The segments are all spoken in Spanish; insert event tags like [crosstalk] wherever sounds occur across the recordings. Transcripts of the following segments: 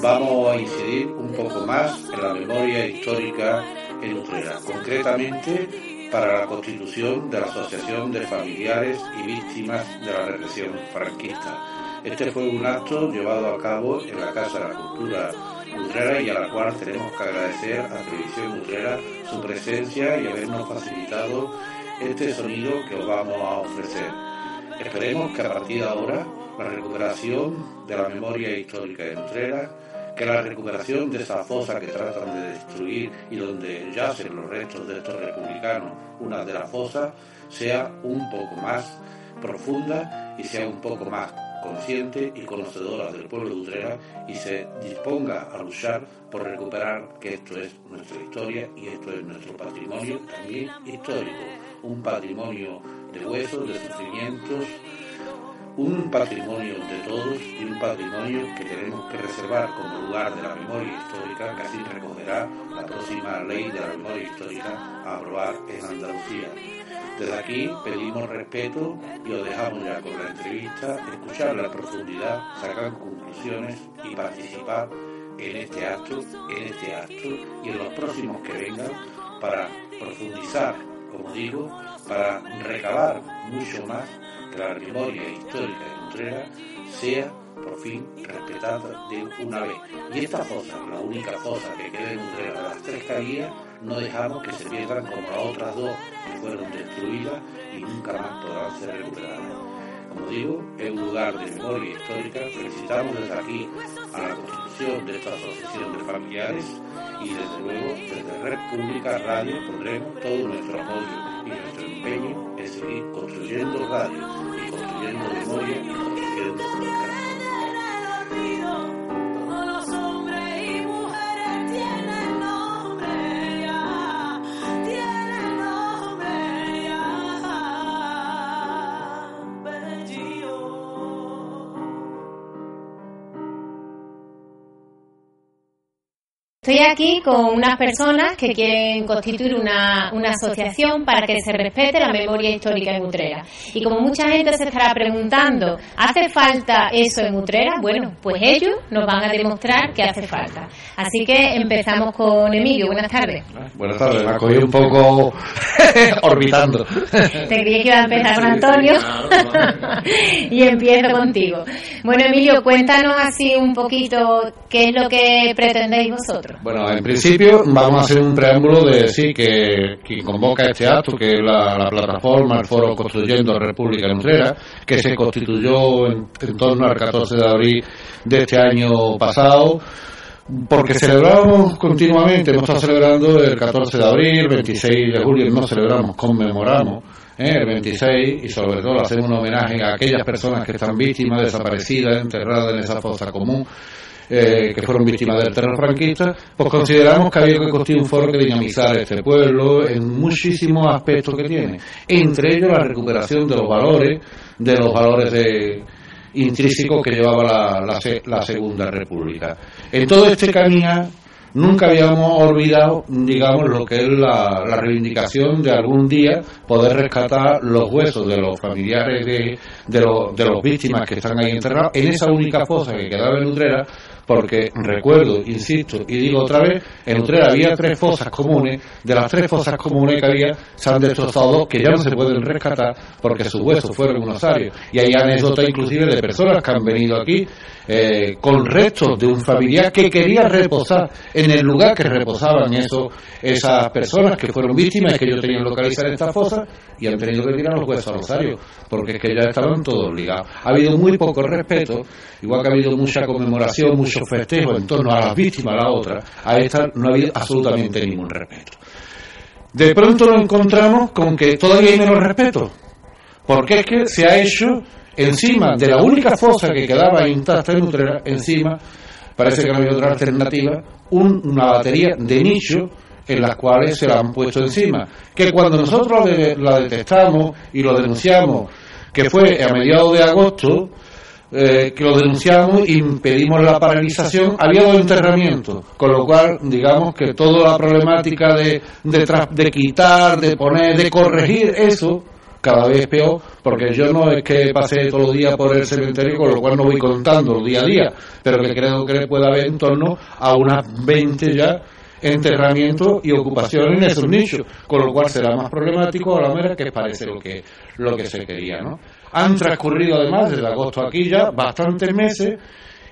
vamos a incidir un poco más en la memoria histórica en Utrera, concretamente para la constitución de la Asociación de Familiares y Víctimas de la Represión Franquista. Este fue un acto llevado a cabo en la Casa de la Cultura Utrera y a la cual tenemos que agradecer a Televisión Utrera su presencia y habernos facilitado este sonido que os vamos a ofrecer. Esperemos que a partir de ahora la recuperación de la memoria histórica de Utrera, que la recuperación de esa fosa que tratan de destruir y donde yacen los restos de estos republicanos, una de las fosas, sea un poco más profunda y sea un poco más consciente y conocedora del pueblo de Utrera y se disponga a luchar por recuperar que esto es nuestra historia y esto es nuestro patrimonio también histórico, un patrimonio de huesos, de sufrimientos, un patrimonio de todos y un patrimonio que tenemos que reservar como lugar de la memoria histórica que así recogerá la próxima ley de la memoria histórica a aprobar en Andalucía. Desde aquí pedimos respeto y os dejamos ya con la entrevista, escuchar la profundidad, sacar conclusiones y participar en este acto, en este acto y en los próximos que vengan para profundizar, como digo, para recabar mucho más la memoria histórica de Utrera sea por fin respetada de una vez. Y esta fosa, la única fosa que queda en de las tres había, no dejamos que se pierdan como las otras dos que fueron destruidas y nunca más podrán ser recuperadas. Como digo, es un lugar de memoria histórica. Felicitamos desde aquí a la constitución de esta asociación de familiares y desde luego desde República Radio pondremos todo nuestro apoyo y nuestro empeño seguir construyendo radio y construyendo memoria y construyendo Estoy aquí con unas personas que quieren constituir una, una asociación para que se respete la memoria histórica en Utrera. Y como mucha gente se estará preguntando, ¿hace falta eso en Utrera? Bueno, pues ellos nos van a demostrar que hace falta. Así que empezamos con Emilio. Buenas tardes. Buenas tardes, me ha cogido un poco [laughs] orbitando. Te creí que iba a empezar con Antonio [laughs] y empiezo contigo. Bueno, Emilio, cuéntanos así un poquito qué es lo que pretendéis vosotros. Bueno, en principio vamos a hacer un preámbulo de decir que quien convoca este acto, que es la, la plataforma, el foro Construyendo República Utrera, que se constituyó en, en torno al 14 de abril de este año pasado, porque celebramos continuamente, hemos estado celebrando el 14 de abril, 26 de julio, no celebramos, conmemoramos ¿eh? el 26 y sobre todo hacemos un homenaje a aquellas personas que están víctimas, desaparecidas, enterradas en esa fosa común. Eh, que fueron víctimas del terror franquista, pues consideramos que había que construir un foro que dinamizar este pueblo en muchísimos aspectos que tiene, entre ellos la recuperación de los valores, de los valores de, intrínsecos que llevaba la, la, la Segunda República. En todo este camino nunca habíamos olvidado, digamos, lo que es la, reivindicación de algún día poder rescatar los huesos de los familiares de, de, los, de los víctimas que están ahí enterrados en esa única fosa que quedaba en Utrera, porque recuerdo, insisto y digo otra vez, en Utrera había tres fosas comunes, de las tres fosas comunes que había, se han destrozado dos que ya no se pueden rescatar porque sus huesos fueron unos áreas. Y hay anécdotas inclusive de personas que han venido aquí eh, con restos de un familiar que quería reposar en el lugar que reposaban esos, esas personas que fueron víctimas y que ellos tenían localizar esta fosa y han tenido que tirar los huesos a Rosario, porque es que ya estaban todos ligados. Ha habido muy poco respeto, igual que ha habido mucha conmemoración, mucho festejo en torno a las víctimas, a la otra, a esta no ha habido absolutamente ningún respeto. De pronto nos encontramos con que todavía hay menos respeto, porque es que se ha hecho encima de la única fosa que quedaba intacta en Utrera, encima, parece que no había otra alternativa, un, una batería de nicho en las cuales se la han puesto encima. Que cuando nosotros la detectamos y lo denunciamos, que fue a mediados de agosto, eh, que lo denunciamos y pedimos la paralización, había dos enterramientos, con lo cual, digamos que toda la problemática de, de, de quitar, de poner, de corregir eso, cada vez peor, porque yo no es que pase todos los días por el cementerio, con lo cual no voy contando día a día, pero que creo que puede haber en torno a unas 20 ya enterramientos y ocupaciones en esos nichos, con lo cual será más problemático a la manera que parece lo que, lo que se quería, ¿no? Han transcurrido además desde agosto aquí ya bastantes meses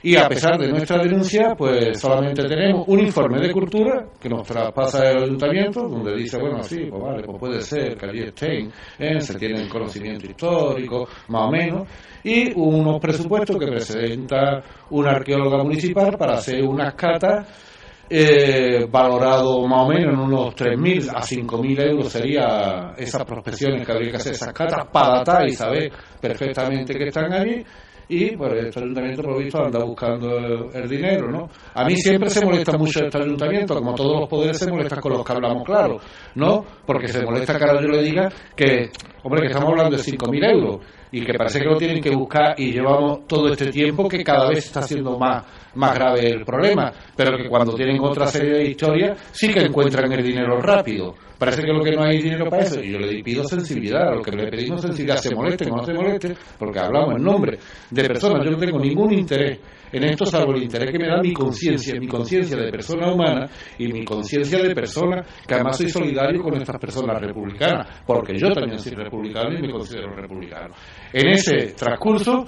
y a pesar de nuestra denuncia, pues solamente tenemos un informe de cultura que nos traspasa el ayuntamiento, donde dice, bueno, sí, pues vale, pues puede ser que allí estén, ¿eh? se tienen conocimiento histórico, más o menos, y unos presupuestos que presenta una arqueóloga municipal para hacer unas catas eh, valorado más o menos en unos 3.000 a 5.000 euros sería esas prospecciones que habría que hacer, esas catas para datar y saber perfectamente que están allí y pues este ayuntamiento por lo visto anda buscando el, el dinero, ¿no? A mí siempre se molesta mucho este ayuntamiento, como todos los poderes se molestan con los que hablamos claro, ¿no? Porque se molesta que ahora yo le diga que, hombre, que estamos hablando de 5.000 euros y que parece que lo tienen que buscar y llevamos todo este tiempo que cada vez está siendo más, más grave el problema, pero que cuando tienen otra serie de historias sí que encuentran el dinero rápido. Parece que lo que no hay dinero para eso, y yo le pido sensibilidad, a lo que le pedimos sensibilidad, se molesten o no se molesten, porque hablamos en nombre de personas, yo no tengo ningún interés en esto salvo el interés que me da mi conciencia, mi conciencia de persona humana y mi conciencia de persona, que además soy solidario con estas personas republicanas, porque yo también soy republicano y me considero republicano. En ese transcurso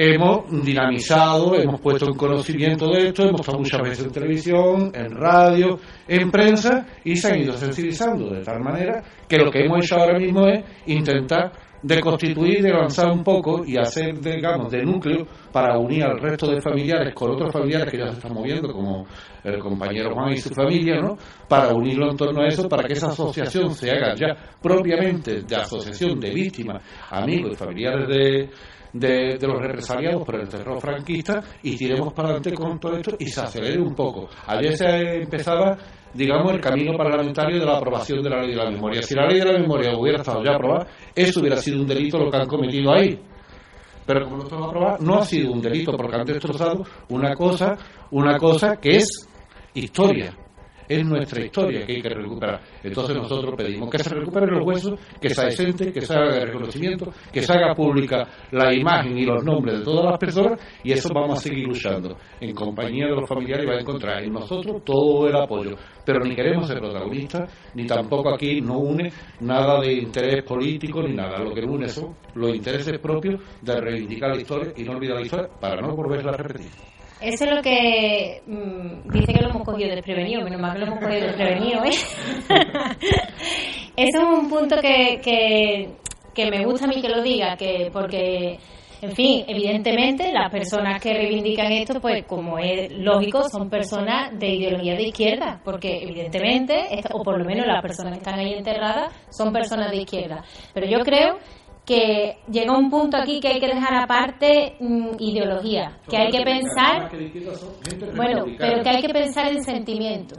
hemos dinamizado, hemos puesto en conocimiento de esto, hemos estado muchas veces en televisión, en radio, en prensa y se han ido sensibilizando de tal manera que lo que hemos hecho ahora mismo es intentar de constituir, de avanzar un poco y hacer, digamos, de núcleo para unir al resto de familiares con otros familiares que ya se están moviendo, como el compañero Juan y su familia, ¿no? Para unirlo en torno a eso, para que esa asociación se haga ya propiamente de asociación de víctimas, amigos y familiares de, de, los represaliados por el terror franquista y tiremos para adelante con todo esto y se acelere un poco. Ayer se empezaba, digamos, el camino parlamentario de la aprobación de la ley de la memoria. Si la ley de la memoria hubiera estado ya aprobada, eso hubiera sido un delito lo que han cometido ahí. Pero como no estaba aprobada, no ha sido un delito porque han destrozado una cosa, una cosa que es historia es nuestra historia que hay que recuperar. Entonces nosotros pedimos que se recuperen los huesos, que se decente, que se haga el reconocimiento, que se haga pública la imagen y los nombres de todas las personas y eso vamos a seguir luchando en compañía de los familiares va a encontrar en nosotros todo el apoyo. Pero ni queremos ser protagonistas, ni tampoco aquí no une nada de interés político ni nada. Lo que une son los intereses propios de reivindicar la historia y no olvidar la historia para no volverla a repetir. Eso es lo que mmm, dice que lo hemos cogido desprevenido, menos mal que lo hemos cogido desprevenido, ¿eh? [laughs] Eso es un punto que, que, que, me gusta a mí que lo diga, que porque, en fin, evidentemente las personas que reivindican esto, pues como es lógico, son personas de ideología de izquierda, porque evidentemente, o por lo menos las personas que están ahí enterradas, son personas de izquierda. Pero yo creo que llega un punto aquí que hay que dejar aparte mmm, ideología, que hay que pensar, bueno, pero que hay que pensar en sentimiento,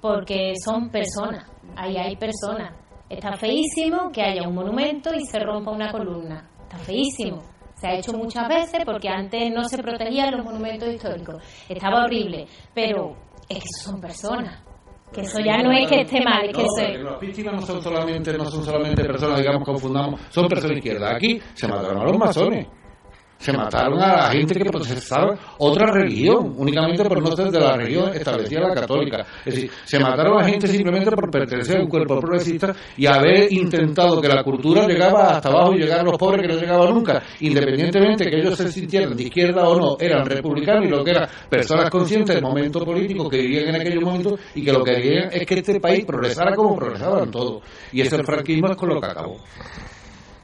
porque son personas, ahí hay personas. Está feísimo que haya un monumento y se rompa una columna, está feísimo. Se ha hecho muchas veces porque antes no se protegían los monumentos históricos, estaba horrible, pero es que son personas que eso ya no es que esté mal, es que no, eso Las víctimas no son solamente, no son solamente personas, digamos, confundamos, son personas izquierdas. Aquí se mataron a los masones. Se mataron a la gente que procesaba otra religión, únicamente por no ser de la religión establecida la católica. Es decir, se mataron a gente simplemente por pertenecer a un cuerpo progresista y haber intentado que la cultura llegaba hasta abajo y llegar a los pobres que no llegaban nunca, independientemente que ellos se sintieran de izquierda o no, eran republicanos y lo que eran personas conscientes del momento político que vivían en aquellos momentos y que lo que querían es que este país progresara como progresaban todos. Y ese franquismo es con lo que acabó.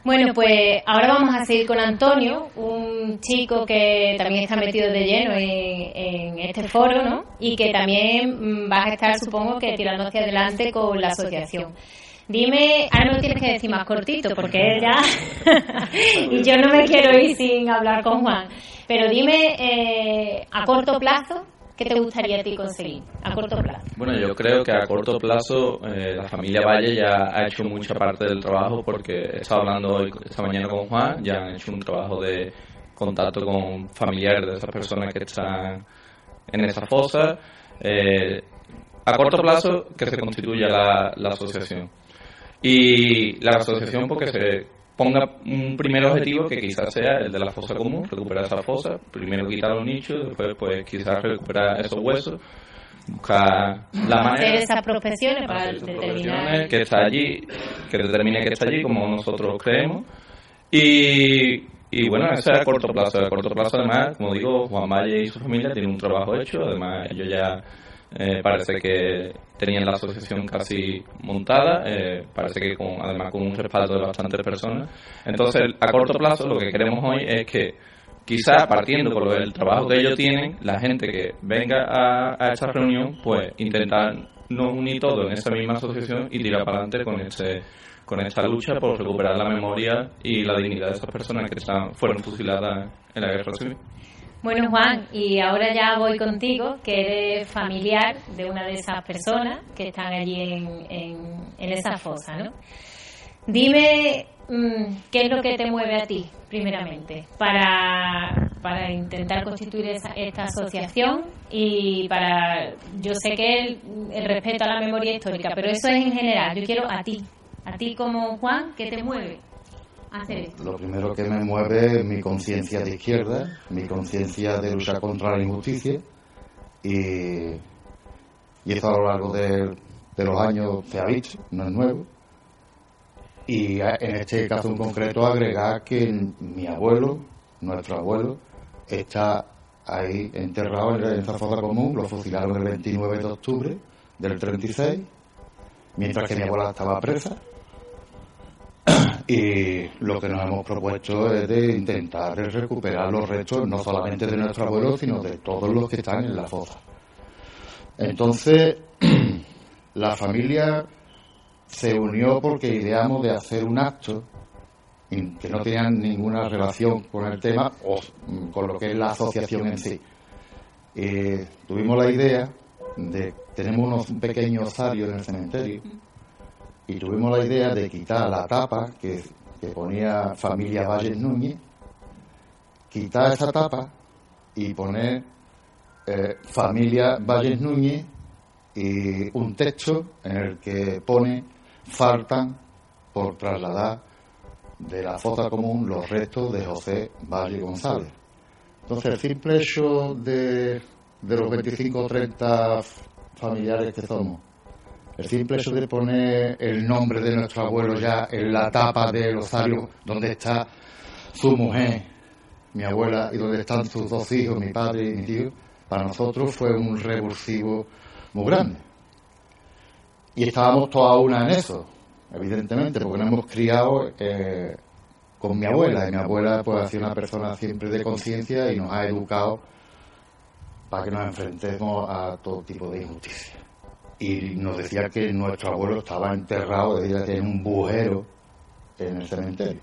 Bueno, pues ahora vamos a seguir con Antonio, un chico que también está metido de lleno en, en este foro, ¿no? Y que también va a estar, supongo, que tirando hacia adelante con la asociación. Dime, ahora lo tienes que decir más cortito, porque él ya... [laughs] y yo no me quiero ir sin hablar con Juan. Pero dime, eh, a corto plazo, ¿Qué te gustaría a ti conseguir a corto plazo? Bueno, yo creo que a corto plazo eh, la familia Valle ya ha hecho mucha parte del trabajo porque he estado hablando hoy, esta mañana con Juan, ya han hecho un trabajo de, contacto con familiares de esas personas que están en esa fosa. Eh, a corto plazo que se constituya la, la asociación. Y la asociación porque se ponga un primer objetivo que quizás sea el de la fosa común, recuperar esa fosa, primero quitar los nichos, después pues quizás recuperar esos huesos, buscar la manera Hacer esas prospecciones para hacer esas determinar. profesiones, que está allí, que determine que está allí como nosotros creemos. Y, y bueno, eso es a corto plazo. A corto plazo, además, como digo, Juan Valle y su familia tienen un trabajo hecho. Además, ellos ya eh, parece que tenían la asociación casi montada. eh, parece que con, además con un respaldo de bastantes personas. Entonces, a corto plazo, lo que queremos hoy es que quizá partiendo por el trabajo que ellos tienen, la gente que venga a, a esta reunión, pues intentar nos unir todos en esa misma asociación y tirar para adelante con este con esta lucha por recuperar la memoria y la dignidad de esas personas que están, fueron fusiladas en la guerra civil. Bueno, Juan, y ahora ya voy contigo, que eres familiar de una de esas personas que están allí en, en, en esa fosa, ¿no? Dime mm, qué es lo que te mueve a ti, primeramente, para, para intentar constituir esa- esta asociación y para, yo sé que el, el respeto a la memoria histórica, pero eso es en general, yo quiero a ti, a ti como Juan, ¿qué te mueve hacer esto? Lo primero que me mueve es mi conciencia de izquierda, mi conciencia de luchar contra la injusticia y, y esto a lo largo de, de los años se ha visto, no es nuevo. Y en este caso en concreto agregar que mi abuelo, nuestro abuelo, está ahí enterrado en esa fosa común, lo fusilaron el 29 de octubre del 36, mientras que mi abuela estaba presa. Y lo que nos hemos propuesto es de intentar recuperar los restos no solamente de nuestro abuelo, sino de todos los que están en la fosa. Entonces, [clears throat] la familia se unió porque ideamos de hacer un acto que no tenía ninguna relación con el tema o mm, con lo que es la asociación en sí. Eh, tuvimos la idea de, tenemos unos pequeños osarios en el cementerio, y tuvimos la idea de quitar la tapa que, que ponía familia Valles Núñez, quitar esa tapa y poner eh, familia Valles Núñez y un texto en el que pone faltan por trasladar de la fosa común los restos de José Valle González. Entonces, el simple hecho de, de los 25 o 30 familiares que somos, el simple hecho de poner el nombre de nuestro abuelo ya en la tapa del osario donde está su mujer, mi abuela, y donde están sus dos hijos, mi padre y mi tío, para nosotros fue un revulsivo muy grande. Y estábamos toda una en eso, evidentemente, porque nos hemos criado eh, con mi abuela, y mi abuela pues ha sido una persona siempre de conciencia y nos ha educado para que nos enfrentemos a todo tipo de injusticia y nos decía que nuestro abuelo estaba enterrado, decía que en un bujero en el cementerio.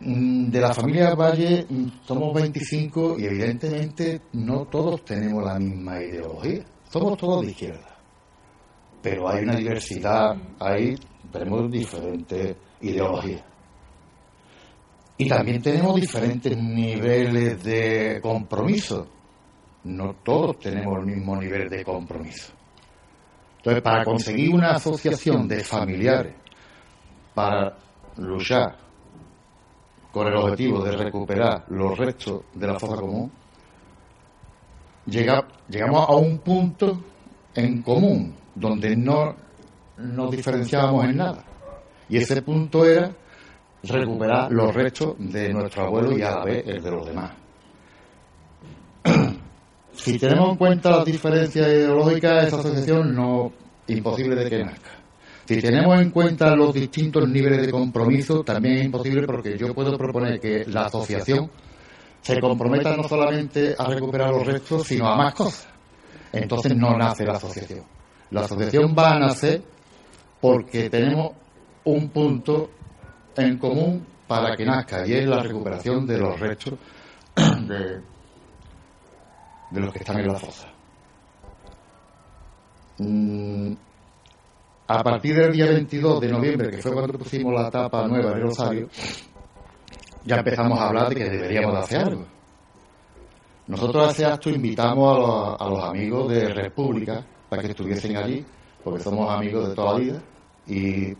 Mm, De la familia Valle mm, somos 25 y evidentemente no todos tenemos la misma ideología, somos todos de izquierda, pero hay una diversidad, ahí tenemos diferentes ideologías. Y también tenemos diferentes niveles de compromiso no todos tenemos el mismo nivel de compromiso. Entonces, para conseguir una asociación de familiares para luchar con el objetivo de recuperar los restos de la fosa común, llega- llegamos a un punto en común donde no nos diferenciábamos en nada. Y ese punto era recuperar los restos de nuestro abuelo y a la vez el de los demás. Si tenemos en cuenta las diferencias ideológicas, esa asociación no imposible de que nazca. Si tenemos en cuenta los distintos niveles de compromiso, también es imposible porque yo puedo proponer que la asociación se comprometa no solamente a recuperar los restos, sino a más cosas. Entonces no nace la asociación. La asociación va a nacer porque tenemos un punto en común para que nazca y es la recuperación de los restos de, de los que están en la fosa. Mm, a partir del día 22 de noviembre, que fue cuando pusimos la tapa nueva en el Rosario, ya empezamos a hablar de que deberíamos de hacer algo. Nosotros a ese acto invitamos a los, a los amigos de República para que estuviesen allí, porque somos amigos de toda la vida y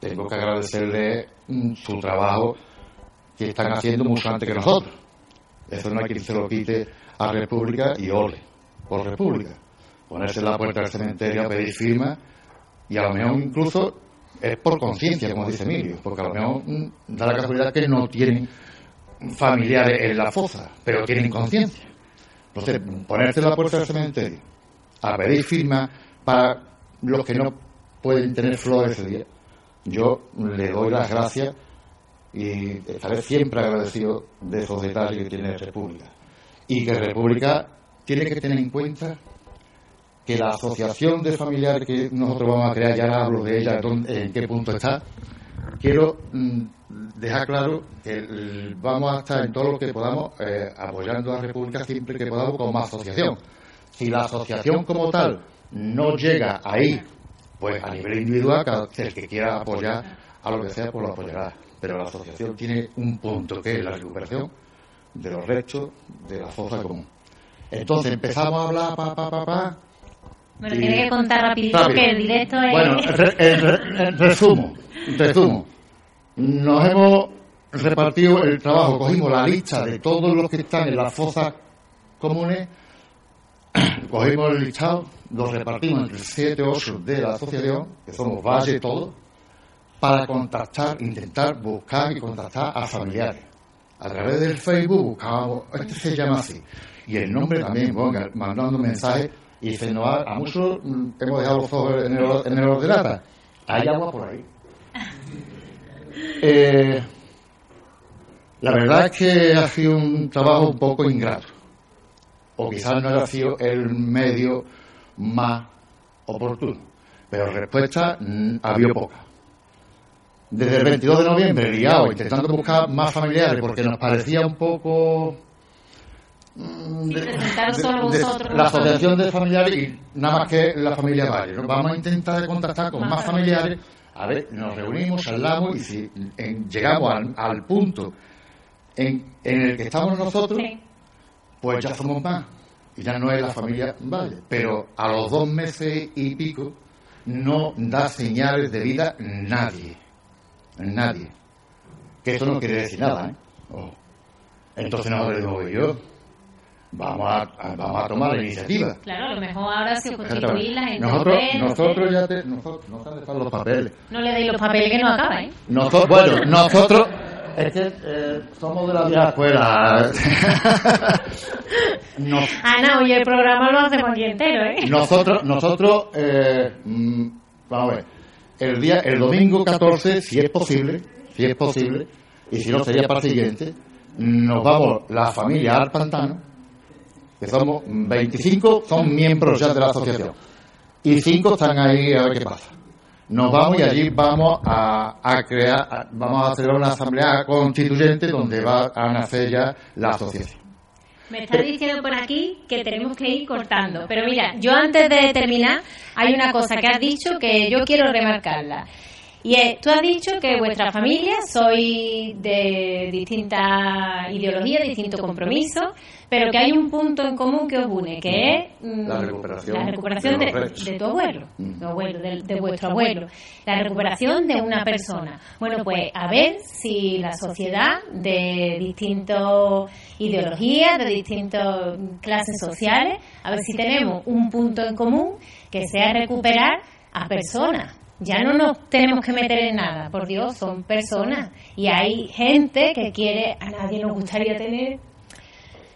tengo que agradecerle mm, su trabajo que están haciendo mucho antes que nosotros. Eso no hay quien se lo quite a República y ole por República. Ponerse en la puerta del cementerio a pedir firma y a lo mejor incluso es por conciencia, como dice Emilio, porque a lo mejor mm, da la casualidad que no tienen familiares en la fosa, pero tienen conciencia. Entonces, ponerse en la puerta del cementerio a pedir firma para los que no pueden tener flores ese día, yo le doy las gracias y estaré siempre agradecido de esos detalles que tiene República. Y que República tiene que tener en cuenta que la asociación de familiares que nosotros vamos a crear, ya hablo de ella, en qué punto está, quiero mm, dejar claro que vamos a estar en todo lo que podamos eh, apoyando a la República siempre que podamos como asociación. Si la asociación como tal no llega ahí, pues a nivel individual, el que quiera apoyar a lo que sea, pues lo apoyará. Pero la asociación tiene un punto que es la recuperación de los restos de la fosa común. Entonces empezamos a hablar, pa, pa, pa, pa, Bueno, tiene que contar rapidito Rápido. que el directo es... Bueno, re- eh, re- eh, resumo, resumo. Nos hemos repartido el trabajo, cogimos la lista de todos los que están en las fosas comunes, [coughs] cogimos el listado, lo repartimos entre 7 o 8 de la asociación, que somos Valle todos, para contactar, intentar buscar y contactar a familiares. A través del Facebook buscábamos, este se llama así, y el nombre también, bueno, mandando mensajes y diciendo, a, a muchos mm, hemos dejado los ojos en el, en el ordenata. Hay agua por ahí. Eh, la verdad es que ha sido un trabajo un poco ingrato. O quizás no haya sido el medio más oportuno. Pero respuesta mm, ha habido poca. Desde el 22 de noviembre, liado, intentando buscar más familiares porque nos parecía un poco mm, de- de- de- la asociación de familiares y nada más que la familia Valle. ¿no? Vamos a intentar contactar con Más familiares. A ver, nos reunimos, hablamos y si en- llegamos al, al punto en, en el que estamos nosotros, pues ya somos más. Y ya no es la familia Valle. Pero a los dos meses y pico no da señales de vida nadie. Nadie. Que eso no quiere decir nada, ¿eh? Ojo. Entonces nosotros digo yo, vamos a, a- vamos a tomar la iniciativa. Claro, a lo mejor ahora se constituir la gente Nosotros, europea, no sé. nosotros ya te, nosotros, nos han dejado los papeles. No le deis los papeles que no acaba, ¿eh? Nosotros, bueno, nosotros es que eh, somos de la vieja escuela. [laughs] Nos- Ah, no, y el programa lo hacemos aquí entero, ¿eh? nosotros, nosotros, eh, mm, vamos a ver, el día, el domingo 14, si es posible, si es posible, y si no sería para el siguiente, nos vamos la familia al pantano, que somos 25, son miembros ya de la asociación, y 5 están ahí a ver qué pasa. Nos vamos y allí vamos a, a crear, vamos a hacer una asamblea constituyente donde va a nacer ya la asociación. Me está diciendo por aquí que tenemos que ir cortando. Pero mira, yo antes de terminar, hay una cosa que has dicho que yo quiero remarcarla. Y es, tú has dicho que vuestra familia soy de distintas ideologías, distintos compromisos, pero que hay un punto en común que os une, que es mm, La recuperación la recuperación de tu abuelo, Mm. tu abuelo, de, de vuestro abuelo, la recuperación de una persona. Bueno, pues a ver si la sociedad de distintas ideologías, de distintas clases sociales, a ver si tenemos un punto en común que sea recuperar a personas. Ya no nos tenemos que meter en nada, por Dios, son personas. Y hay gente que quiere, a nadie nos gustaría tener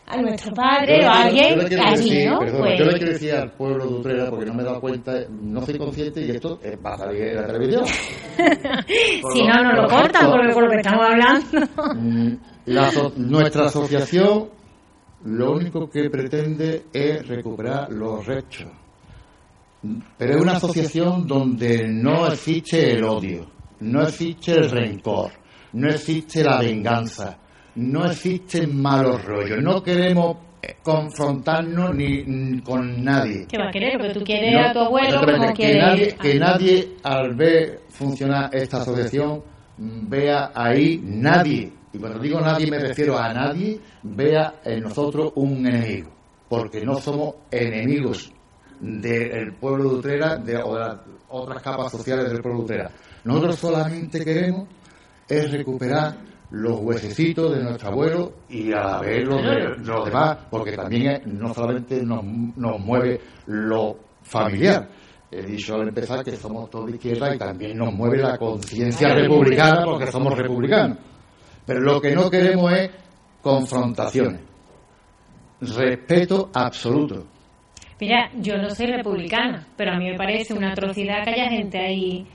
a nuestro padre Yo o a alguien yo quiero allí, decir, ¿no? perdona, Pues- yo le quiero decir al pueblo de Utrera, porque no me he dado cuenta, no soy consciente y esto eh, va a salir en la televisión. [laughs] si no, nos lo cortan por lo que estamos hablando. Mm, la nuestra asociación lo único que pretende es recuperar los restos. Pero es una asociación donde no existe el odio, no existe el rencor, no existe la venganza, no existen malos rollos. No queremos eh, confrontarnos ni mm, con nadie. ¿Qué va a querer? Lo que tú quieres No, a tu abuelo, como que nadie, que nadie al ver funcionar esta asociación mm, vea ahí nadie, y cuando digo nadie me refiero a nadie, vea en nosotros un enemigo, porque no somos enemigos del pueblo de Utrera de, o de las otras capas sociales del pueblo de Utrera. Nosotros solamente queremos es recuperar los huesecitos de nuestro abuelo y a la vez los de los demás, porque también no solamente nos, nos mueve lo familiar. He dicho al empezar que somos todos de izquierda y también nos mueve la conciencia republicana porque somos republicanos. Pero lo que no queremos es confrontaciones. Respeto absoluto. Mira, yo no soy republicana, pero a mí me parece una atrocidad que haya gente ahí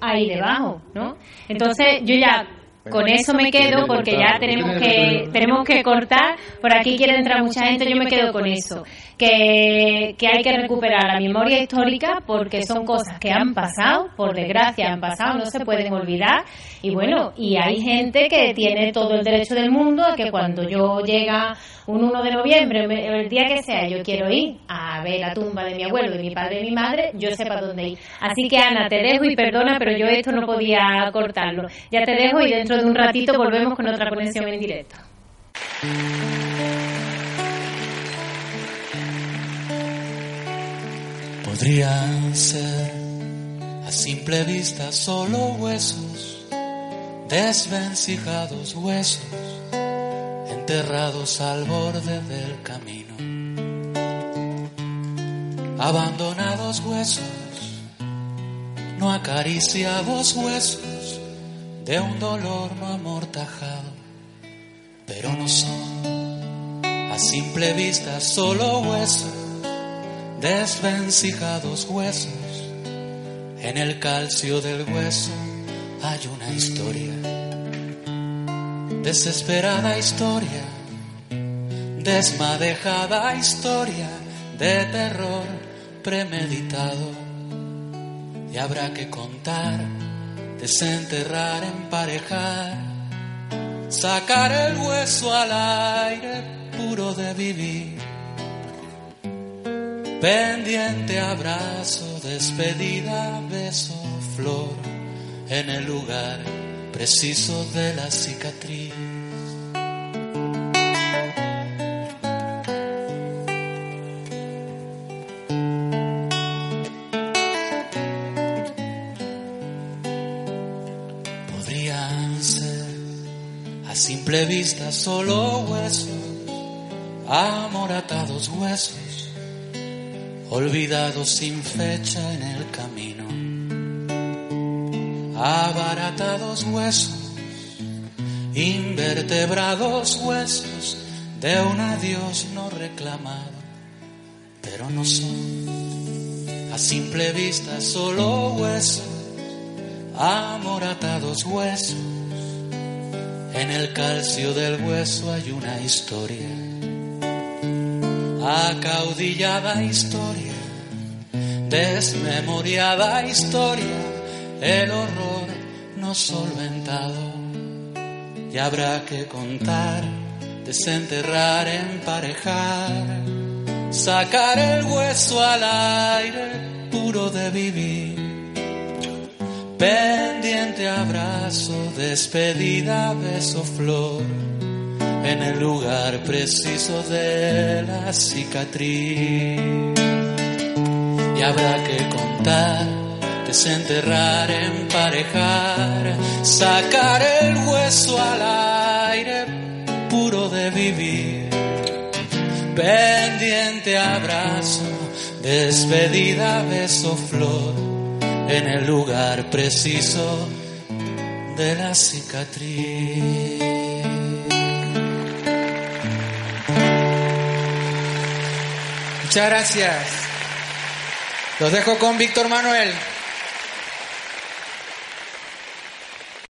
ahí debajo, ¿no? Entonces yo ya con eso me quedo porque ya tenemos que tenemos que cortar. Por aquí quiere entrar mucha gente, yo me quedo con eso. Que, que hay que recuperar la memoria histórica porque son cosas que han pasado, por desgracia han pasado, no se pueden olvidar. Y bueno, y hay gente que tiene todo el derecho del mundo a que cuando yo llega un 1 de noviembre, el día que sea, yo quiero ir a ver la tumba de mi abuelo, de mi padre y mi madre, yo sepa dónde ir. Así que Ana, te dejo y perdona, pero yo esto no podía cortarlo. Ya te dejo y dentro de un ratito volvemos con otra conexión en directo. Podrían ser a simple vista solo huesos, desvencijados huesos, enterrados al borde del camino. Abandonados huesos, no acariciados huesos de un dolor no amortajado, pero no son a simple vista solo huesos desvencijados huesos. En el calcio del hueso hay una historia, desesperada historia, desmadejada historia de terror premeditado. Y habrá que contar, desenterrar, emparejar, sacar el hueso al aire puro de vivir pendiente abrazo, despedida, beso, flor, en el lugar preciso de la cicatriz. Podrían ser a simple vista solo huesos, amoratados huesos olvidados sin fecha en el camino, abaratados huesos, invertebrados huesos de un adiós no reclamado, pero no son a simple vista solo huesos, amoratados huesos, en el calcio del hueso hay una historia acaudillada historia, desmemoriada historia, el horror no solventado. Y habrá que contar, desenterrar, emparejar, sacar el hueso al aire puro de vivir. Pendiente abrazo, despedida, beso, flor en el lugar preciso de la cicatriz. Y habrá que contar, desenterrar, emparejar, sacar el hueso al aire puro de vivir. Pendiente abrazo, despedida, beso, flor, en el lugar preciso de la cicatriz. Muchas gracias. Los dejo con Víctor Manuel.